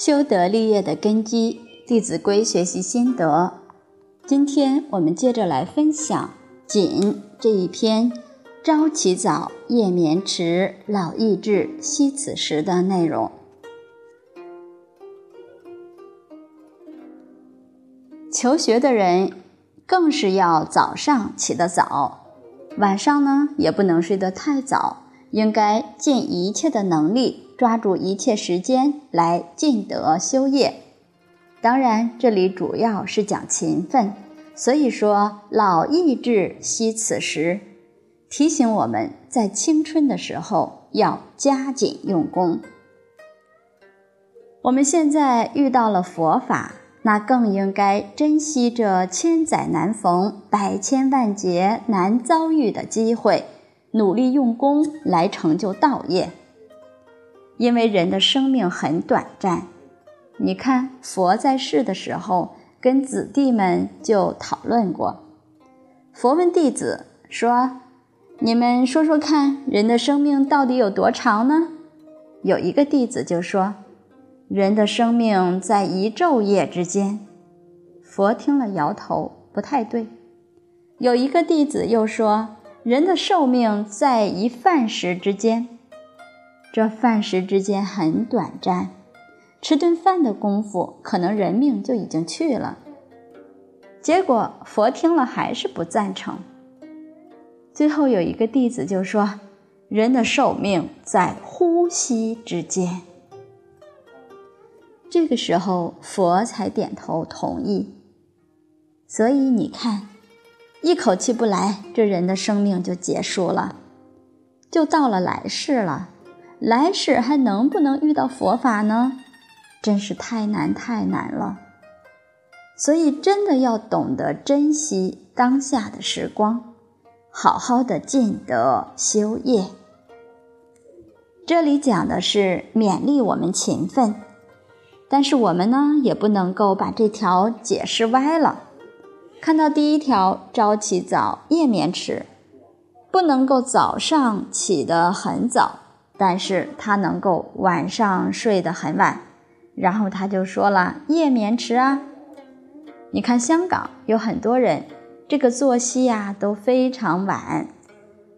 修德立业的根基，《弟子规》学习心得。今天我们接着来分享“谨”这一篇“朝起早，夜眠迟，老易至，惜此时”的内容。求学的人更是要早上起得早，晚上呢也不能睡得太早，应该尽一切的能力。抓住一切时间来尽德修业，当然这里主要是讲勤奋。所以说“老易至，惜此时”，提醒我们在青春的时候要加紧用功。我们现在遇到了佛法，那更应该珍惜这千载难逢、百千万劫难遭遇的机会，努力用功来成就道业。因为人的生命很短暂，你看佛在世的时候，跟子弟们就讨论过。佛问弟子说：“你们说说看，人的生命到底有多长呢？”有一个弟子就说：“人的生命在一昼夜之间。”佛听了摇头，不太对。有一个弟子又说：“人的寿命在一饭食之间。”这饭食之间很短暂，吃顿饭的功夫，可能人命就已经去了。结果佛听了还是不赞成。最后有一个弟子就说：“人的寿命在呼吸之间。”这个时候佛才点头同意。所以你看，一口气不来，这人的生命就结束了，就到了来世了。来世还能不能遇到佛法呢？真是太难太难了。所以真的要懂得珍惜当下的时光，好好的尽德修业。这里讲的是勉励我们勤奋，但是我们呢也不能够把这条解释歪了。看到第一条，朝起早，夜眠迟，不能够早上起得很早。但是他能够晚上睡得很晚，然后他就说了夜眠迟啊。你看香港有很多人，这个作息呀都非常晚，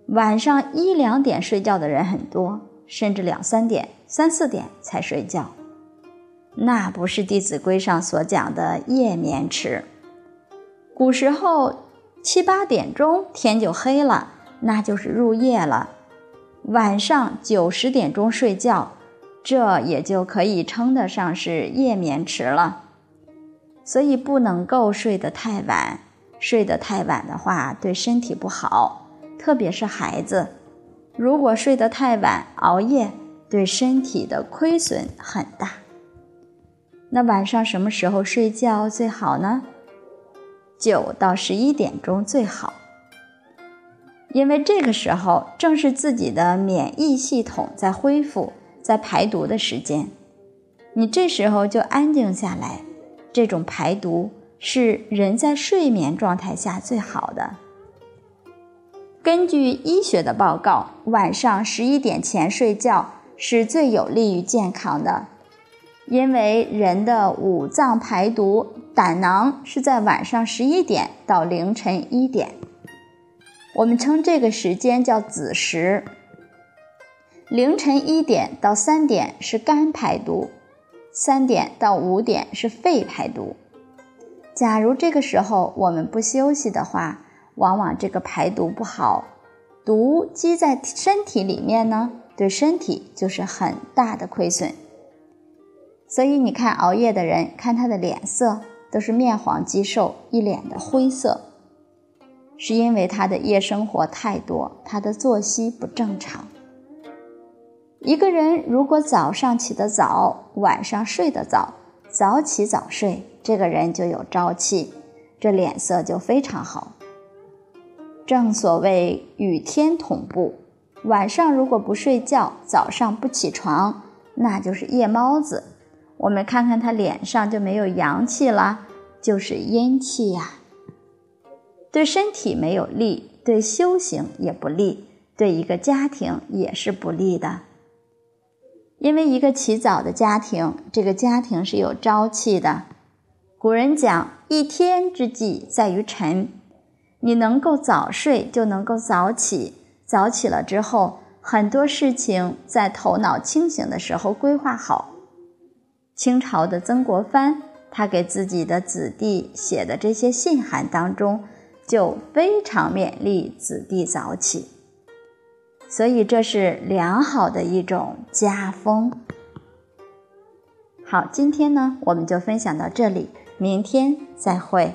晚上一两点睡觉的人很多，甚至两三点、三四点才睡觉，那不是《弟子规》上所讲的夜眠迟。古时候七八点钟天就黑了，那就是入夜了。晚上九十点钟睡觉，这也就可以称得上是夜眠迟了。所以不能够睡得太晚，睡得太晚的话对身体不好，特别是孩子。如果睡得太晚，熬夜对身体的亏损很大。那晚上什么时候睡觉最好呢？九到十一点钟最好。因为这个时候正是自己的免疫系统在恢复、在排毒的时间，你这时候就安静下来，这种排毒是人在睡眠状态下最好的。根据医学的报告，晚上十一点前睡觉是最有利于健康的，因为人的五脏排毒，胆囊是在晚上十一点到凌晨一点。我们称这个时间叫子时。凌晨一点到三点是肝排毒，三点到五点是肺排毒。假如这个时候我们不休息的话，往往这个排毒不好，毒积在身体里面呢，对身体就是很大的亏损。所以你看熬夜的人，看他的脸色都是面黄肌瘦，一脸的灰色。是因为他的夜生活太多，他的作息不正常。一个人如果早上起得早，晚上睡得早，早起早睡，这个人就有朝气，这脸色就非常好。正所谓与天同步，晚上如果不睡觉，早上不起床，那就是夜猫子。我们看看他脸上就没有阳气了，就是阴气呀。对身体没有利，对修行也不利，对一个家庭也是不利的。因为一个起早的家庭，这个家庭是有朝气的。古人讲：“一天之计在于晨。”你能够早睡，就能够早起。早起了之后，很多事情在头脑清醒的时候规划好。清朝的曾国藩，他给自己的子弟写的这些信函当中，就非常勉励子弟早起。所以这是良好的一种家风。好，今天呢，我们就分享到这里，明天再会。